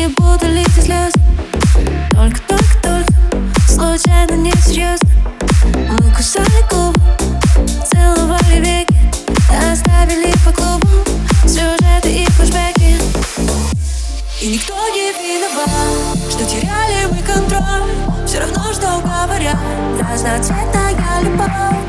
Не буду лить и слез Только, только, только Случайно, не серьезно Мы кусали губы Целовали веки Оставили по клубам Сюжеты и флешбеки. И никто не виноват Что теряли мы контроль. Все равно, что говорят Разноцветная любовь.